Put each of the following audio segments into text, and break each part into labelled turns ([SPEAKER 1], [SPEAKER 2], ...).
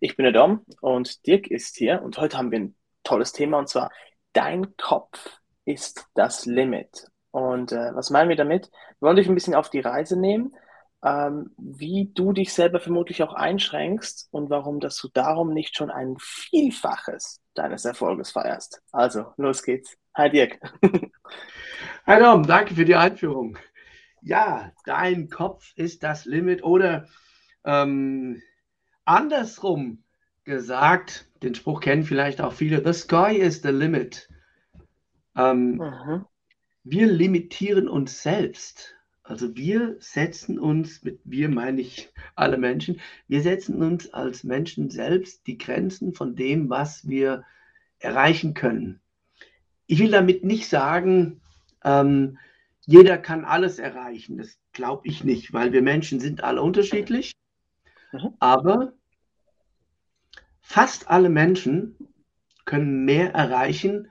[SPEAKER 1] Ich bin der Dom und Dirk ist hier und heute haben wir ein tolles Thema und zwar Dein Kopf ist das Limit. Und äh, was meinen wir damit? Wir wollen dich ein bisschen auf die Reise nehmen, ähm, wie du dich selber vermutlich auch einschränkst und warum, dass du darum nicht schon ein Vielfaches deines Erfolges feierst. Also, los geht's. Hi Dirk.
[SPEAKER 2] Hi Dom, danke für die Einführung. Ja, dein Kopf ist das Limit oder ähm, andersrum gesagt, den Spruch kennen vielleicht auch viele, the sky is the limit. Ähm, mhm. Wir limitieren uns selbst. Also wir setzen uns, mit wir meine ich alle Menschen, wir setzen uns als Menschen selbst die Grenzen von dem, was wir erreichen können. Ich will damit nicht sagen, ähm, jeder kann alles erreichen. Das glaube ich nicht, weil wir Menschen sind alle unterschiedlich. Mhm. Aber fast alle Menschen können mehr erreichen,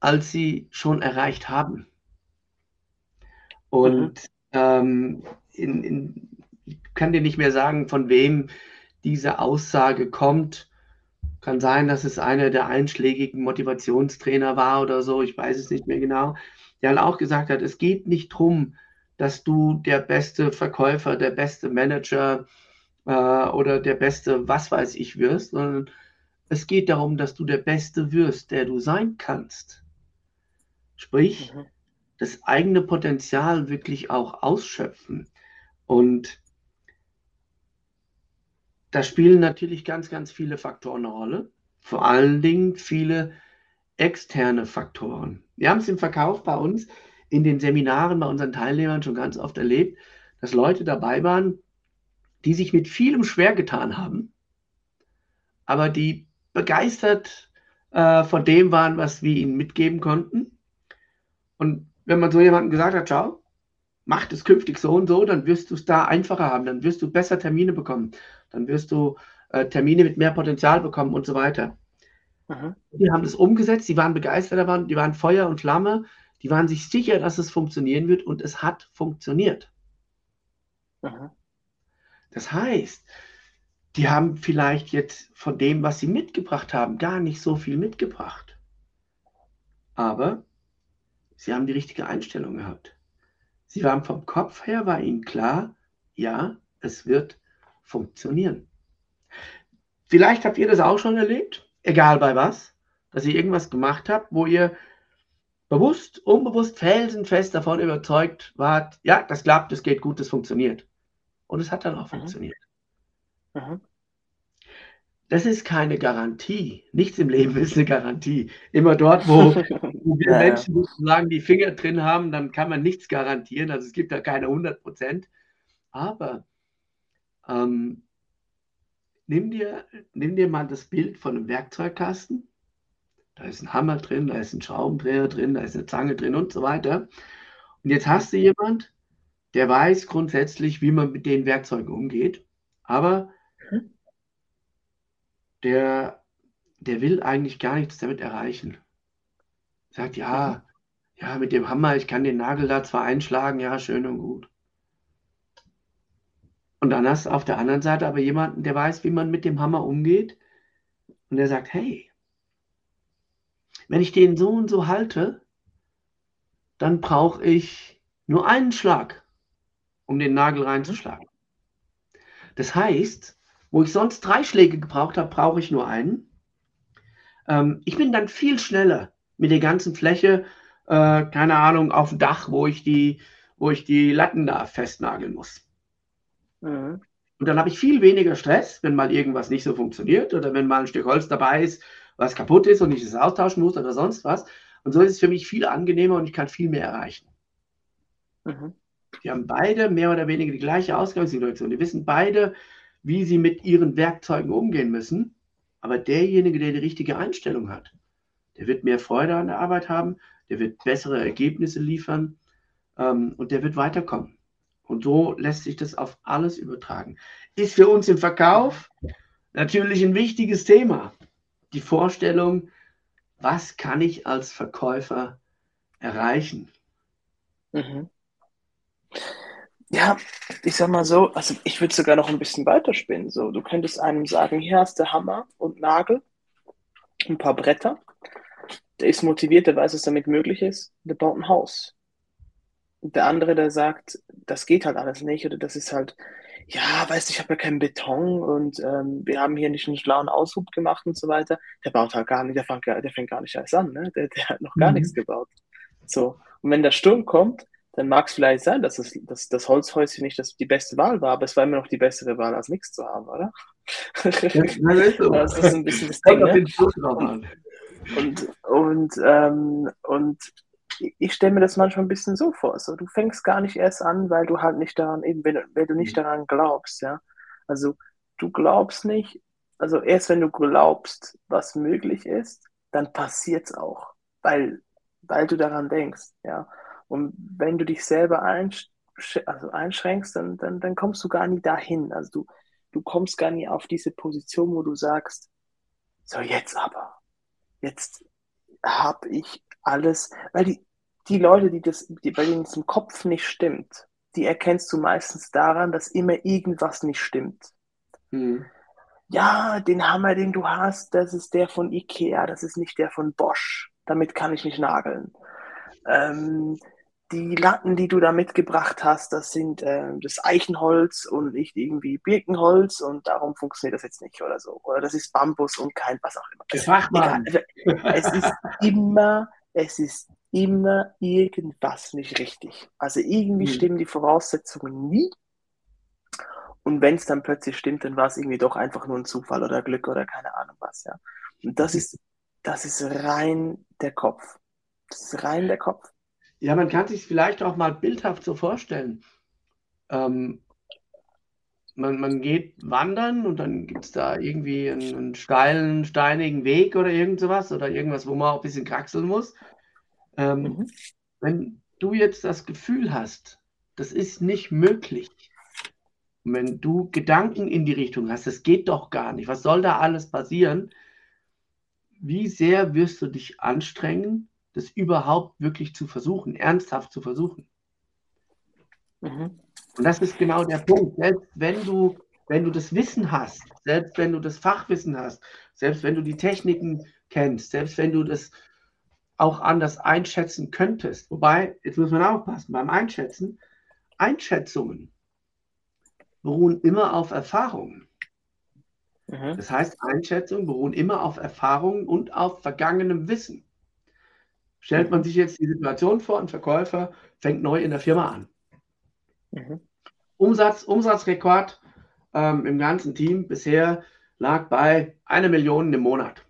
[SPEAKER 2] als sie schon erreicht haben. Und mhm. ähm, in, in, ich kann dir nicht mehr sagen, von wem diese Aussage kommt. Kann sein, dass es einer der einschlägigen Motivationstrainer war oder so, ich weiß es nicht mehr genau, der halt auch gesagt hat, es geht nicht darum, dass du der beste Verkäufer, der beste Manager, äh, oder der beste was weiß ich wirst, sondern es geht darum, dass du der Beste wirst, der du sein kannst. Sprich, mhm. das eigene Potenzial wirklich auch ausschöpfen. Und da spielen natürlich ganz, ganz viele Faktoren eine Rolle. Vor allen Dingen viele externe Faktoren. Wir haben es im Verkauf bei uns in den Seminaren bei unseren Teilnehmern schon ganz oft erlebt, dass Leute dabei waren, die sich mit vielem schwer getan haben, aber die begeistert äh, von dem waren, was wir ihnen mitgeben konnten. Und wenn man so jemandem gesagt hat, schau, mach das künftig so und so, dann wirst du es da einfacher haben, dann wirst du besser Termine bekommen, dann wirst du äh, Termine mit mehr Potenzial bekommen und so weiter. Mhm. Die haben das umgesetzt, die waren begeistert davon, die waren Feuer und Flamme, die waren sich sicher, dass es funktionieren wird und es hat funktioniert. Mhm. Das heißt, die haben vielleicht jetzt von dem, was sie mitgebracht haben, gar nicht so viel mitgebracht. Aber sie haben die richtige Einstellung gehabt. Sie waren vom Kopf her, war ihnen klar, ja, es wird funktionieren. Vielleicht habt ihr das auch schon erlebt, egal bei was, dass ihr irgendwas gemacht habt, wo ihr bewusst, unbewusst, felsenfest davon überzeugt wart, ja, das klappt, das geht gut, das funktioniert. Und es hat dann auch mhm. funktioniert. Mhm. Das ist keine Garantie. Nichts im Leben ist eine Garantie. Immer dort, wo, wo wir ja, Menschen sozusagen die Finger drin haben, dann kann man nichts garantieren. Also es gibt da keine 100 Prozent. Aber ähm, nimm, dir, nimm dir mal das Bild von einem Werkzeugkasten. Da ist ein Hammer drin, da ist ein Schraubendreher drin, da ist eine Zange drin und so weiter. Und jetzt hast du jemand, der weiß grundsätzlich, wie man mit den Werkzeugen umgeht, aber mhm. der, der will eigentlich gar nichts damit erreichen. Sagt, ja, mhm. ja, mit dem Hammer, ich kann den Nagel da zwar einschlagen, ja, schön und gut. Und dann hast du auf der anderen Seite aber jemanden, der weiß, wie man mit dem Hammer umgeht und der sagt, hey, wenn ich den so und so halte, dann brauche ich nur einen Schlag um den Nagel reinzuschlagen. Das heißt, wo ich sonst drei Schläge gebraucht habe, brauche ich nur einen. Ähm, ich bin dann viel schneller mit der ganzen Fläche, äh, keine Ahnung, auf dem Dach, wo ich die, wo ich die Latten da festnageln muss. Mhm. Und dann habe ich viel weniger Stress, wenn mal irgendwas nicht so funktioniert oder wenn mal ein Stück Holz dabei ist, was kaputt ist und ich es austauschen muss oder sonst was. Und so ist es für mich viel angenehmer und ich kann viel mehr erreichen. Mhm. Die haben beide mehr oder weniger die gleiche Ausgangssituation. Die wissen beide, wie sie mit ihren Werkzeugen umgehen müssen. Aber derjenige, der die richtige Einstellung hat, der wird mehr Freude an der Arbeit haben, der wird bessere Ergebnisse liefern ähm, und der wird weiterkommen. Und so lässt sich das auf alles übertragen. Ist für uns im Verkauf natürlich ein wichtiges Thema. Die Vorstellung, was kann ich als Verkäufer erreichen?
[SPEAKER 1] Mhm. Ja, ich sag mal so, also ich würde sogar noch ein bisschen weiterspinnen. So, du könntest einem sagen, hier hast du Hammer und Nagel, ein paar Bretter. Der ist motiviert, der weiß, was damit möglich ist, der baut ein Haus. Und der andere, der sagt, das geht halt alles nicht, oder das ist halt, ja, weißt du, ich habe ja keinen Beton und ähm, wir haben hier nicht einen schlauen Aushub gemacht und so weiter. Der baut halt gar nicht, der fängt, der fängt gar nicht erst an, ne? Der, der hat noch gar mhm. nichts gebaut. So. Und wenn der Sturm kommt, dann mag es vielleicht sein, dass, es, dass das Holzhäuschen nicht das, die beste Wahl war, aber es war immer noch die bessere Wahl, als nichts zu haben, oder? Ja, das, ist ein bisschen das Ding, ne? Und, und, ähm, und ich stelle mir das manchmal ein bisschen so vor. So, du fängst gar nicht erst an, weil du halt nicht daran, eben, wenn, wenn du nicht mhm. daran glaubst, ja. Also du glaubst nicht, also erst wenn du glaubst, was möglich ist, dann passiert es auch, weil, weil du daran denkst, ja. Und wenn du dich selber einsch also einschränkst, dann, dann, dann kommst du gar nie dahin. Also du, du kommst gar nie auf diese Position, wo du sagst, so jetzt aber, jetzt habe ich alles, weil die, die Leute, die das, die, bei denen es im Kopf nicht stimmt, die erkennst du meistens daran, dass immer irgendwas nicht stimmt. Hm. Ja, den Hammer, den du hast, das ist der von Ikea, das ist nicht der von Bosch. Damit kann ich nicht nageln. Ähm, die Latten, die du da mitgebracht hast, das sind äh, das Eichenholz und nicht irgendwie Birkenholz und darum funktioniert das jetzt nicht oder so. Oder das ist Bambus und kein was auch immer.
[SPEAKER 2] Fachmann.
[SPEAKER 1] Es ist immer, es ist immer irgendwas nicht richtig. Also irgendwie mhm. stimmen die Voraussetzungen nie. Und wenn es dann plötzlich stimmt, dann war es irgendwie doch einfach nur ein Zufall oder Glück oder keine Ahnung was, ja. Und das ist, das ist rein der Kopf. Das ist rein der Kopf.
[SPEAKER 2] Ja, man kann sich vielleicht auch mal bildhaft so vorstellen. Ähm, man, man geht wandern und dann gibt es da irgendwie einen, einen, steilen, steinigen Weg oder irgend sowas oder irgendwas, wo man auch ein bisschen kraxeln muss. Ähm, mhm. Wenn du jetzt das Gefühl hast, das ist nicht möglich, und wenn du Gedanken in die Richtung hast, das geht doch gar nicht, was soll da alles passieren? Wie sehr wirst du dich anstrengen, das überhaupt wirklich zu versuchen, ernsthaft zu versuchen? Mhm. Und das ist genau der Punkt. Selbst wenn du, wenn du das Wissen hast, selbst wenn du das Fachwissen hast, selbst wenn du die Techniken kennst, selbst wenn du das auch anders einschätzen könntest. Wobei, jetzt muss man aufpassen, beim Einschätzen, Einschätzungen beruhen immer auf Erfahrungen. Mhm. Das heißt, Einschätzungen beruhen immer auf Erfahrungen und auf vergangenem Wissen. Stellt man sich jetzt die Situation vor, ein Verkäufer fängt neu in der Firma an. Mhm. Umsatz, Umsatzrekord ähm, im ganzen Team bisher lag bei einer Million im Monat.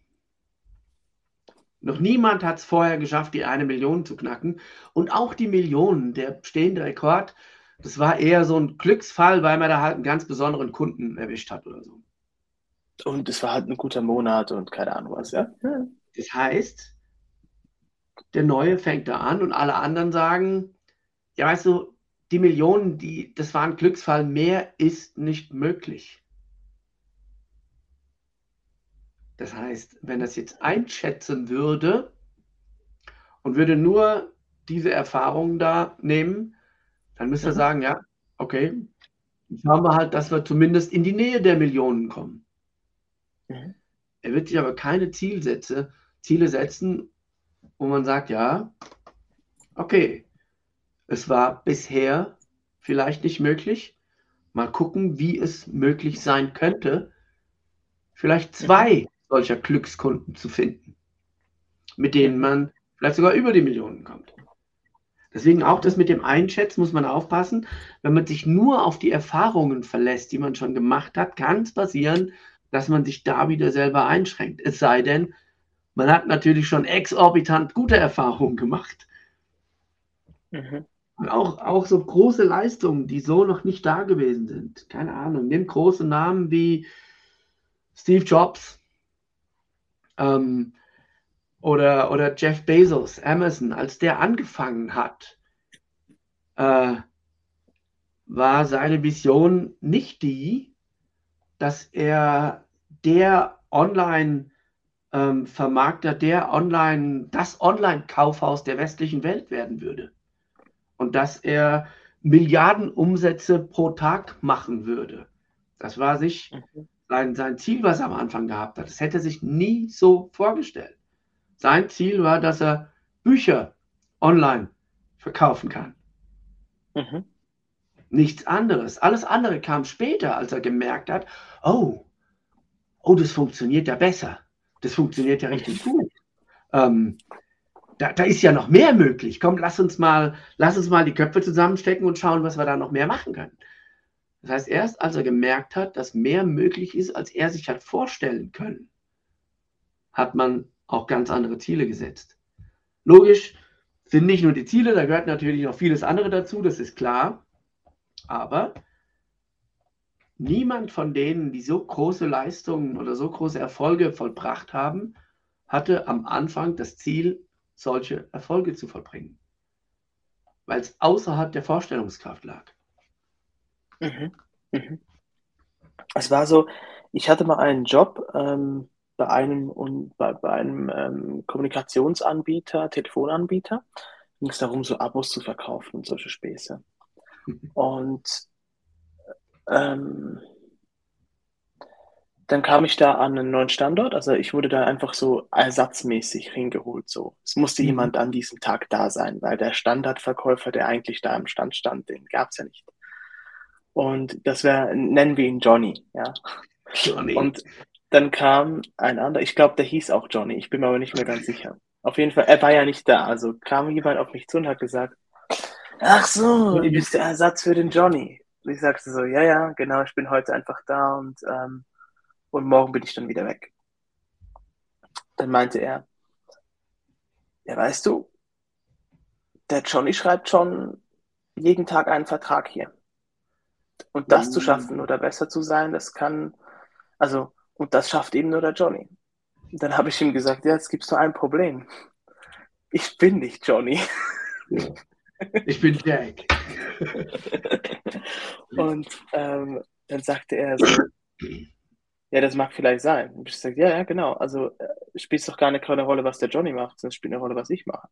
[SPEAKER 2] Noch niemand hat es vorher geschafft, die eine Million zu knacken. Und auch die Millionen, der bestehende Rekord, das war eher so ein Glücksfall, weil man da halt einen ganz besonderen Kunden erwischt hat oder so.
[SPEAKER 1] Und es war halt ein guter Monat und keine Ahnung was, ja.
[SPEAKER 2] Das heißt, der Neue fängt da an und alle anderen sagen, ja, weißt du, die Millionen, die, das war ein Glücksfall, mehr ist nicht möglich. Das heißt, wenn das jetzt einschätzen würde und würde nur diese Erfahrungen da nehmen, dann müsste er sagen, ja, okay, schauen wir halt, dass wir zumindest in die Nähe der Millionen kommen. Mhm. Er wird sich aber keine Zielsätze, Ziele setzen, wo man sagt, ja, okay, es war bisher vielleicht nicht möglich. Mal gucken, wie es möglich sein könnte. Vielleicht zwei solcher Glückskunden zu finden, mit denen man vielleicht sogar über die Millionen kommt. Deswegen auch das mit dem Einschätzen muss man aufpassen. Wenn man sich nur auf die Erfahrungen verlässt, die man schon gemacht hat, kann es passieren, dass man sich da wieder selber einschränkt. Es sei denn, man hat natürlich schon exorbitant gute Erfahrungen gemacht. Mhm. Und auch, auch so große Leistungen, die so noch nicht da gewesen sind. Keine Ahnung. Nimm große Namen wie Steve Jobs ähm, oder, oder Jeff Bezos, Amazon. Als der angefangen hat, äh, war seine Vision nicht die, dass er der Online-Vermarkter, ähm, der Online, das Online-Kaufhaus der westlichen Welt werden würde. Und dass er Milliarden Umsätze pro Tag machen würde. Das war sich mhm. sein, sein Ziel, was er am Anfang gehabt hat. Das hätte er sich nie so vorgestellt. Sein Ziel war, dass er Bücher online verkaufen kann. Mhm. Nichts anderes. Alles andere kam später, als er gemerkt hat, oh, oh, das funktioniert ja besser. Das funktioniert ja richtig gut. Ähm, da, da, ist ja noch mehr möglich. Komm, lass uns mal, lass uns mal die Köpfe zusammenstecken und schauen, was wir da noch mehr machen können. Das heißt, erst als er gemerkt hat, dass mehr möglich ist, als er sich hat vorstellen können, hat man auch ganz andere Ziele gesetzt. Logisch sind nicht nur die Ziele, da gehört natürlich noch vieles andere dazu, das ist klar. Aber niemand von denen, die so große Leistungen oder so große Erfolge vollbracht haben, hatte am Anfang das Ziel, solche Erfolge zu vollbringen. Weil es außerhalb der Vorstellungskraft lag.
[SPEAKER 1] Mhm. Mhm. Es war so, ich hatte mal einen Job ähm, bei einem und bei, bei einem ähm, Kommunikationsanbieter, Telefonanbieter. Ging es darum, so Abos zu verkaufen und solche Späße. Und ähm, dann kam ich da an einen neuen Standort. Also ich wurde da einfach so ersatzmäßig hingeholt. So. Es musste mhm. jemand an diesem Tag da sein, weil der Standardverkäufer, der eigentlich da im Stand stand, den gab es ja nicht. Und das wäre, nennen wir ihn Johnny, ja. Johnny. Und dann kam ein anderer, ich glaube, der hieß auch Johnny, ich bin mir aber nicht mehr ganz sicher. Auf jeden Fall, er war ja nicht da. Also kam jemand auf mich zu und hat gesagt, ach so, du bist der Ersatz für den Johnny. Und ich sagte so, ja, ja, genau, ich bin heute einfach da und, ähm, und morgen bin ich dann wieder weg. Dann meinte er, ja, weißt du, der Johnny schreibt schon jeden Tag einen Vertrag hier. Und das mhm. zu schaffen oder besser zu sein, das kann, also, und das schafft eben nur der Johnny. Und dann habe ich ihm gesagt, ja, jetzt gibt es nur ein Problem. Ich bin nicht Johnny.
[SPEAKER 2] Ich bin Jack.
[SPEAKER 1] und ähm, dann sagte er so, ja, das mag vielleicht sein. Und ich sagte, ja, ja, genau. Also äh, spielt es doch gar keine Rolle, was der Johnny macht, sondern es spielt eine Rolle, was ich mache.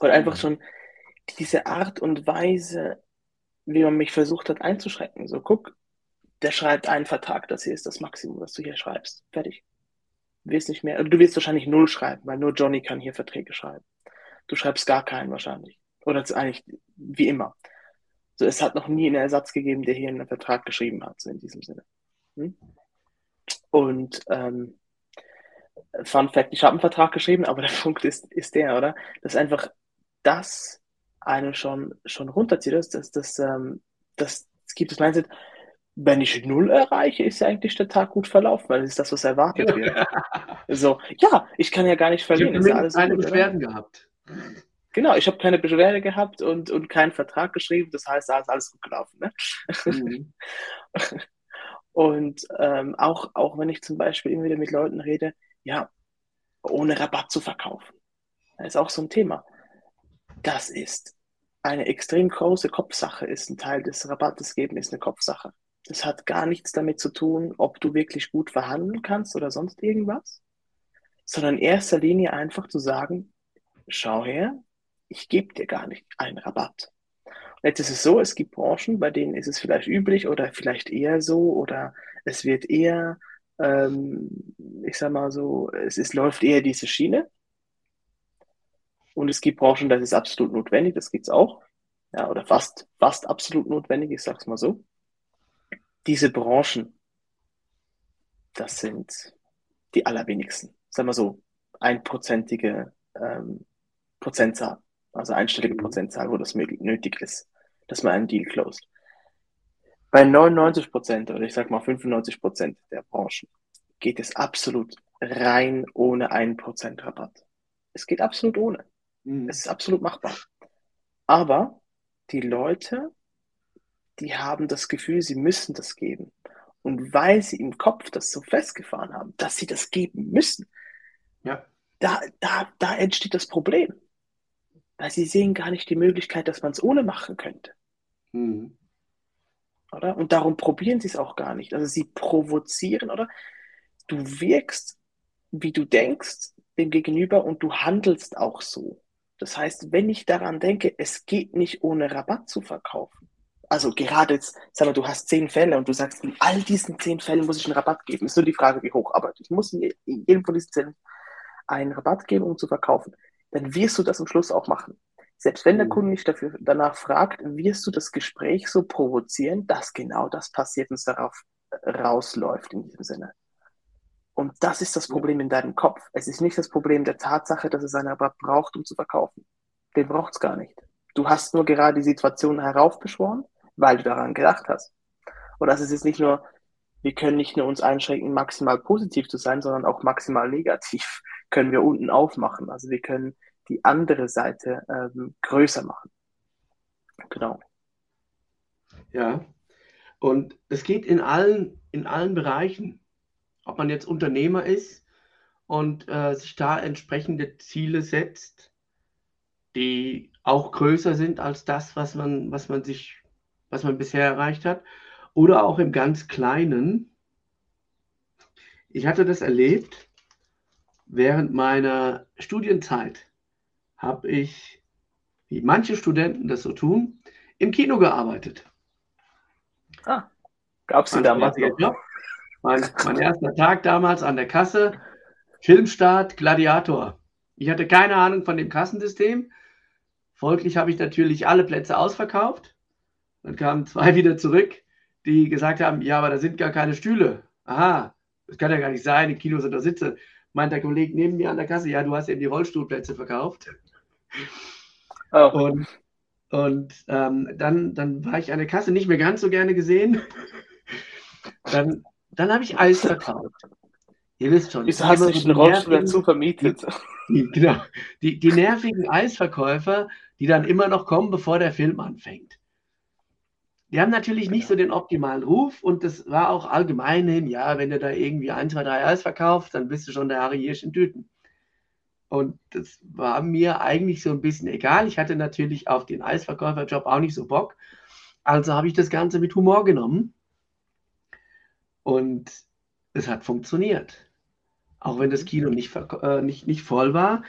[SPEAKER 1] Und einfach mhm. schon diese Art und Weise, wie man mich versucht hat einzuschrecken. So, guck, der schreibt einen Vertrag, das hier ist das Maximum, was du hier schreibst. Fertig. Du wirst nicht mehr, du wirst wahrscheinlich null schreiben, weil nur Johnny kann hier Verträge schreiben. Du schreibst gar keinen wahrscheinlich. Oder eigentlich wie immer. So, es hat noch nie einen Ersatz gegeben, der hier einen Vertrag geschrieben hat, so in diesem Sinne. Hm? Und ähm, Fun Fact, ich habe einen Vertrag geschrieben, aber der Punkt ist, ist der, oder? Dass einfach das einen schon, schon runterzieht, dass das, das, ähm, das, das gibt das Mindset, wenn ich null erreiche, ist ja eigentlich der Tag gut verlaufen, weil das ist das, was erwartet wird. so, ja, ich kann ja gar nicht verlieren.
[SPEAKER 2] Ich habe keine Beschwerden gehabt.
[SPEAKER 1] Genau, ich habe keine Beschwerde gehabt und, und keinen Vertrag geschrieben. Das heißt, da ist alles gut gelaufen. Ne? Mhm. und ähm, auch, auch wenn ich zum Beispiel immer wieder mit Leuten rede, ja, ohne Rabatt zu verkaufen. Das ist auch so ein Thema. Das ist eine extrem große Kopfsache, ist ein Teil des Rabattes geben, ist eine Kopfsache. Das hat gar nichts damit zu tun, ob du wirklich gut verhandeln kannst oder sonst irgendwas, sondern in erster Linie einfach zu sagen, schau her, ich gebe dir gar nicht einen Rabatt. Und jetzt ist es so, es gibt Branchen, bei denen ist es vielleicht üblich oder vielleicht eher so oder es wird eher, ähm, ich sag mal so, es ist, läuft eher diese Schiene. Und es gibt Branchen, das ist absolut notwendig, das gibt es auch. Ja, oder fast, fast absolut notwendig, ich sag's mal so. Diese Branchen, das sind die allerwenigsten. Sagen wir so, einprozentige ähm, Prozentzahl also einstellige. Prozentzahl, wo das nötig ist, dass man einen Deal closed. Bei 99 Prozent oder ich sag mal 95 Prozent der Branchen geht es absolut rein ohne einen Prozent Rabatt. Es geht absolut ohne. Mhm. Es ist absolut machbar. Aber die Leute, die haben das Gefühl, sie müssen das geben. Und weil sie im Kopf das so festgefahren haben, dass sie das geben müssen, ja. da, da, da entsteht das Problem. Weil sie sehen gar nicht die Möglichkeit, dass man es ohne machen könnte. Mhm. Oder? Und darum probieren sie es auch gar nicht. Also sie provozieren, oder? Du wirkst, wie du denkst, dem Gegenüber und du handelst auch so. Das heißt, wenn ich daran denke, es geht nicht ohne Rabatt zu verkaufen. Also gerade jetzt, sag mal, du hast zehn Fälle und du sagst, in all diesen zehn Fällen muss ich einen Rabatt geben. Ist nur die Frage, wie hoch. Aber ich muss in jedem von diesen Fällen einen Rabatt geben, um zu verkaufen. Dann wirst du das am Schluss auch machen. Selbst wenn der mhm. Kunde nicht dafür, danach fragt, wirst du das Gespräch so provozieren, dass genau das passiert und es darauf rausläuft in diesem Sinne. Und das ist das Problem in deinem Kopf. Es ist nicht das Problem der Tatsache, dass es einen Rabatt braucht, um zu verkaufen. Den braucht es gar nicht. Du hast nur gerade die Situation heraufbeschworen, weil du daran gedacht hast. Und das ist jetzt nicht nur, wir können nicht nur uns einschränken, maximal positiv zu sein, sondern auch maximal negativ können wir unten aufmachen. Also wir können die andere Seite ähm, größer machen. Genau.
[SPEAKER 2] Ja, und es geht in allen, in allen Bereichen ob man jetzt Unternehmer ist und äh, sich da entsprechende Ziele setzt, die auch größer sind als das, was man, was man sich, was man bisher erreicht hat, oder auch im ganz Kleinen. Ich hatte das erlebt während meiner Studienzeit. Habe ich, wie manche Studenten das so tun, im Kino gearbeitet.
[SPEAKER 1] Ah, gab es die damals noch?
[SPEAKER 2] Mein, mein erster Tag damals an der Kasse, Filmstart, Gladiator. Ich hatte keine Ahnung von dem Kassensystem. Folglich habe ich natürlich alle Plätze ausverkauft. Dann kamen zwei wieder zurück, die gesagt haben, ja, aber da sind gar keine Stühle. Aha, das kann ja gar nicht sein, im Kino sind da Sitze. Meint der Kollege neben mir an der Kasse, ja, du hast eben die Rollstuhlplätze verkauft. Oh. Und, und ähm, dann, dann war ich an der Kasse nicht mehr ganz so gerne gesehen. Dann dann habe ich Eis verkauft.
[SPEAKER 1] Ihr wisst schon. Wieso hast du nicht einen Rollstuhl dazu vermietet?
[SPEAKER 2] Die, genau. Die, die nervigen Eisverkäufer, die dann immer noch kommen, bevor der Film anfängt. Die haben natürlich nicht so den optimalen Ruf und das war auch allgemein hin, ja, wenn du da irgendwie ein, zwei, drei Eis verkaufst, dann bist du schon der Harry Hirsch in Tüten. Und das war mir eigentlich so ein bisschen egal. Ich hatte natürlich auf den Eisverkäuferjob auch nicht so Bock. Also habe ich das Ganze mit Humor genommen und es hat funktioniert. Auch wenn das Kino nicht, äh, nicht, nicht voll war.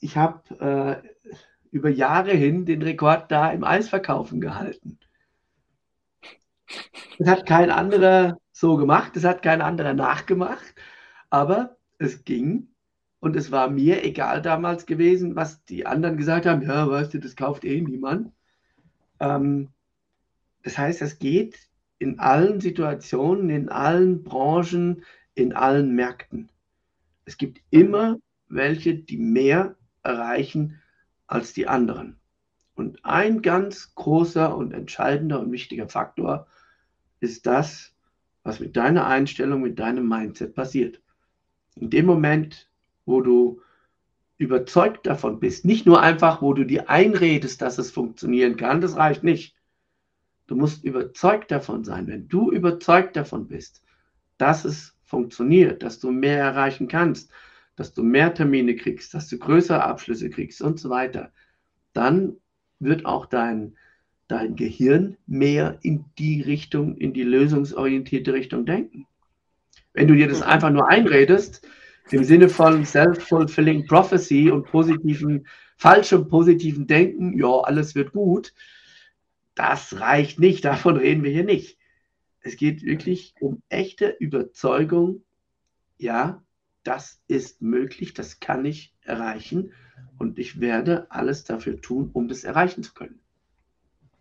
[SPEAKER 2] Ich habe äh, über Jahre hin den Rekord da im Eisverkaufen gehalten. Das hat kein anderer so gemacht, das hat kein anderer nachgemacht, aber es ging und es war mir egal damals gewesen, was die anderen gesagt haben. Ja, weißt du, das kauft eh niemand. Ähm, das heißt, es geht in allen Situationen, in allen Branchen, in allen Märkten. Es gibt immer welche, die mehr erreichen als die anderen. Und ein ganz großer und entscheidender und wichtiger Faktor ist das, was mit deiner Einstellung, mit deinem Mindset passiert. In dem Moment, wo du überzeugt davon bist, nicht nur einfach, wo du dir einredest, dass es funktionieren kann, das reicht nicht, Du musst überzeugt davon sein. Wenn du überzeugt davon bist, dass es funktioniert, dass du mehr erreichen kannst, dass du mehr Termine kriegst, dass du größere Abschlüsse kriegst und so weiter, dann wird auch dein, dein Gehirn mehr in die Richtung, in die lösungsorientierte Richtung denken. Wenn du dir das einfach nur einredest, im Sinne von self-fulfilling prophecy und positiven, falschem positiven Denken, ja, alles wird gut, das reicht nicht, davon reden wir hier nicht. Es geht wirklich um echte Überzeugung, ja, das ist möglich, das kann ich erreichen und ich werde alles dafür tun, um das erreichen zu können.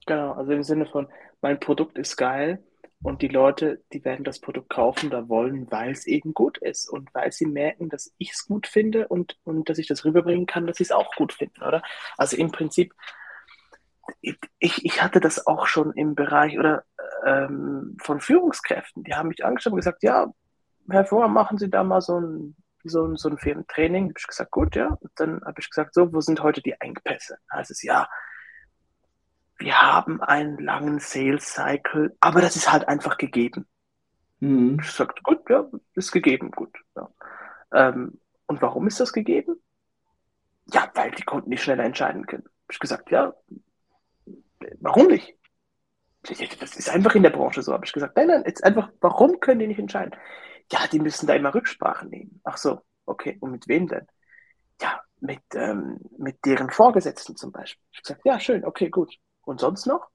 [SPEAKER 1] Genau, also im Sinne von, mein Produkt ist geil und die Leute, die werden das Produkt kaufen oder wollen, weil es eben gut ist und weil sie merken, dass ich es gut finde und, und dass ich das rüberbringen kann, dass sie es auch gut finden, oder? Also im Prinzip ich, ich hatte das auch schon im Bereich oder ähm, von Führungskräften. Die haben mich angeschaut und gesagt, ja, Herr Vorher, machen Sie da mal so ein, so ein, so ein Firmentraining. Habe ich gesagt, gut, ja. Und dann habe ich gesagt, so, wo sind heute die Engpässe? Da heißt es, ja, wir haben einen langen Sales Cycle, aber das ist halt einfach gegeben. Mhm. Ich sagte, gut, ja, ist gegeben, gut. Ja. Ähm, und warum ist das gegeben? Ja, weil die Kunden nicht schneller entscheiden können. Hab ich gesagt, ja, warum nicht? Das ist einfach in der Branche so, habe ich gesagt. Nein, nein, jetzt einfach, warum können die nicht entscheiden? Ja, die müssen da immer Rücksprache nehmen. Ach so, okay, und mit wem denn? Ja, mit, ähm, mit deren Vorgesetzten zum Beispiel. Ich habe gesagt, ja, schön, okay, gut. Und sonst noch?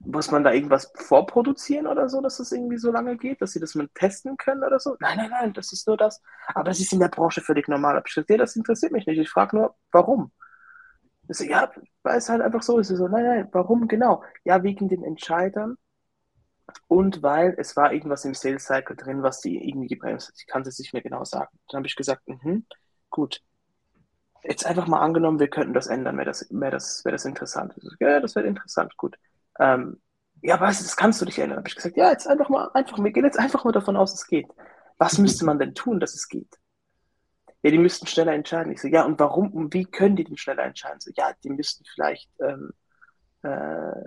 [SPEAKER 1] Muss man da irgendwas vorproduzieren oder so, dass das irgendwie so lange geht, dass sie das mal testen können oder so? Nein, nein, nein, das ist nur das. Aber das ist in der Branche völlig normal. Ja, das interessiert mich nicht. Ich frage nur, warum? So, ja, weil es halt einfach so ist. So, nein, nein, warum genau? Ja, wegen den Entscheidern und weil es war irgendwas im Sales Cycle drin, was die irgendwie gebremst hat. Ich kann es nicht mehr genau sagen. Dann habe ich gesagt, mh, gut. Jetzt einfach mal angenommen, wir könnten das ändern, wäre das, wär das, wär das interessant. So, ja, das wäre interessant, gut. Ähm, ja, du, das kannst du nicht ändern. Habe ich gesagt, ja, jetzt einfach mal, einfach, wir gehen jetzt einfach mal davon aus, es geht. Was müsste man denn tun, dass es geht? Ja, die müssten schneller entscheiden. Ich so, ja, und warum und wie können die denn schneller entscheiden? So, ja, die müssten vielleicht, ähm, äh,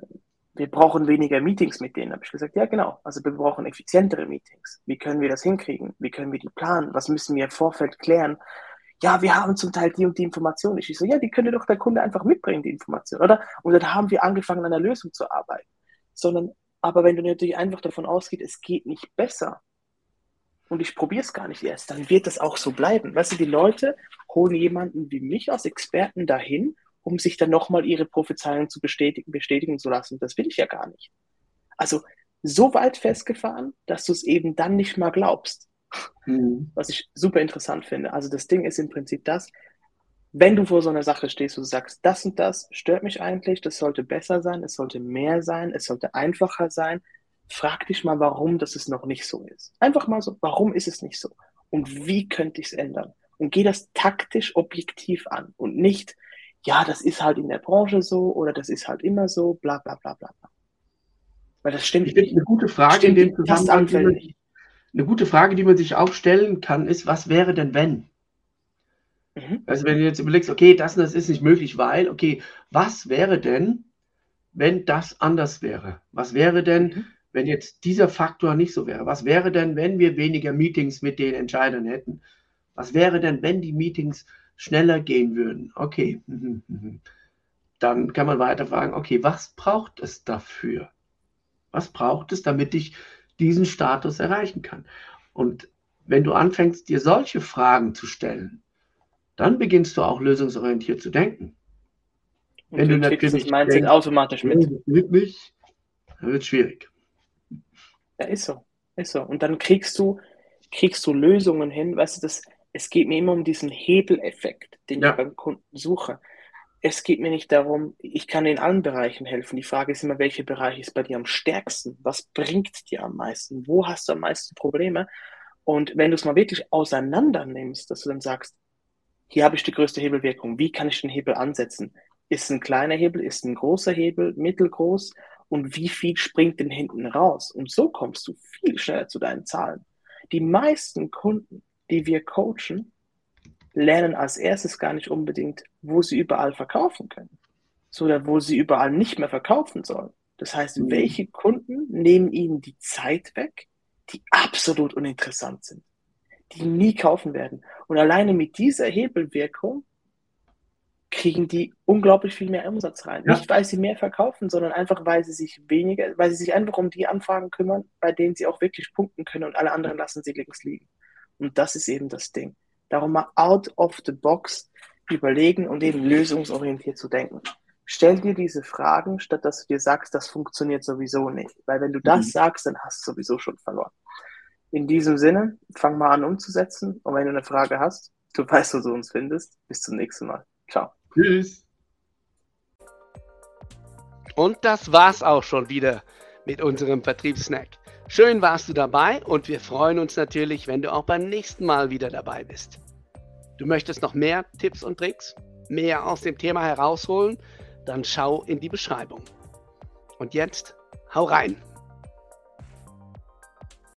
[SPEAKER 1] wir brauchen weniger Meetings mit denen. Habe ich gesagt, ja, genau. Also wir brauchen effizientere Meetings. Wie können wir das hinkriegen? Wie können wir die planen? Was müssen wir im Vorfeld klären? Ja, wir haben zum Teil die und die Information. Ich so, ja, die könnte doch der Kunde einfach mitbringen, die Information, oder? Und dann haben wir angefangen, an einer Lösung zu arbeiten. Sondern, aber wenn du natürlich einfach davon ausgehst, es geht nicht besser und ich probiere es gar nicht erst, dann wird das auch so bleiben. Weißt du, die Leute holen jemanden wie mich als Experten dahin, um sich dann nochmal ihre Prophezeiung zu bestätigen, bestätigen zu lassen. Das will ich ja gar nicht. Also so weit festgefahren, dass du es eben dann nicht mal glaubst. Mhm. Was ich super interessant finde. Also das Ding ist im Prinzip das, wenn du vor so einer Sache stehst und sagst, das und das stört mich eigentlich, das sollte besser sein, es sollte mehr sein, es sollte einfacher sein, frag dich mal, warum das es noch nicht so ist. Einfach mal so, warum ist es nicht so? Und wie könnte ich es ändern? Und geh das taktisch objektiv an und nicht, ja, das ist halt in der Branche so oder das ist halt immer so, bla bla bla bla.
[SPEAKER 2] Weil das stimmt. Ich finde eine gute Frage in dem Zusammenhang, eine gute Frage, die man sich auch stellen kann, ist, was wäre denn, wenn? Mhm. Also wenn du jetzt überlegst, okay, das und das ist nicht möglich, weil, okay, was wäre denn, wenn das anders wäre? Was wäre denn, mhm. wenn jetzt dieser Faktor nicht so wäre? Was wäre denn, wenn wir weniger Meetings mit den Entscheidern hätten? Was wäre denn, wenn die Meetings schneller gehen würden? Okay, mhm, mhm. dann kann man weiter fragen, okay, was braucht es dafür? Was braucht es, damit ich diesen Status erreichen kann. Und wenn du anfängst, dir solche Fragen zu stellen, dann beginnst du auch lösungsorientiert zu denken.
[SPEAKER 1] Und wenn du, du natürlich das Mindset denkst, automatisch mit.
[SPEAKER 2] Mit mich, dann wird es schwierig.
[SPEAKER 1] Ja, ist so. Ist so. Und dann kriegst du, kriegst du Lösungen hin. Weißt du, das, es geht mir immer um diesen Hebeleffekt, den ja. ich beim Kunden suche es geht mir nicht darum, ich kann in allen Bereichen helfen. Die Frage ist immer, welcher Bereich ist bei dir am stärksten? Was bringt dir am meisten? Wo hast du am meisten Probleme? Und wenn du es mal wirklich auseinander nimmst, dass du dann sagst, hier habe ich die größte Hebelwirkung, wie kann ich den Hebel ansetzen? Ist ein kleiner Hebel, ist ein großer Hebel, mittelgroß und wie viel springt denn hinten raus? Und so kommst du viel schneller zu deinen Zahlen. Die meisten Kunden, die wir coachen, lernen als erstes gar nicht unbedingt, wo sie überall verkaufen können, sondern wo sie überall nicht mehr verkaufen sollen. Das heißt, mhm. welche Kunden nehmen ihnen die Zeit weg, die absolut uninteressant sind, die nie kaufen werden. Und alleine mit dieser Hebelwirkung kriegen die unglaublich viel mehr Umsatz rein. Ja. Nicht, weil sie mehr verkaufen, sondern einfach, weil sie sich weniger, weil sie sich einfach um die Anfragen kümmern, bei denen sie auch wirklich punkten können und alle anderen lassen sie links liegen. Und das ist eben das Ding. Darum mal out of the box überlegen und eben lösungsorientiert zu denken. Stell dir diese Fragen, statt dass du dir sagst, das funktioniert sowieso nicht. Weil wenn du das mhm. sagst, dann hast du sowieso schon verloren. In diesem Sinne, fang mal an umzusetzen. Und wenn du eine Frage hast, du weißt, wo du uns findest. Bis zum nächsten Mal. Ciao. Tschüss.
[SPEAKER 2] Und das war's auch schon wieder mit unserem Vertriebssnack. Schön warst du dabei und wir freuen uns natürlich, wenn du auch beim nächsten Mal wieder dabei bist. Du möchtest noch mehr Tipps und Tricks, mehr aus dem Thema herausholen, dann schau in die Beschreibung. Und jetzt, hau rein!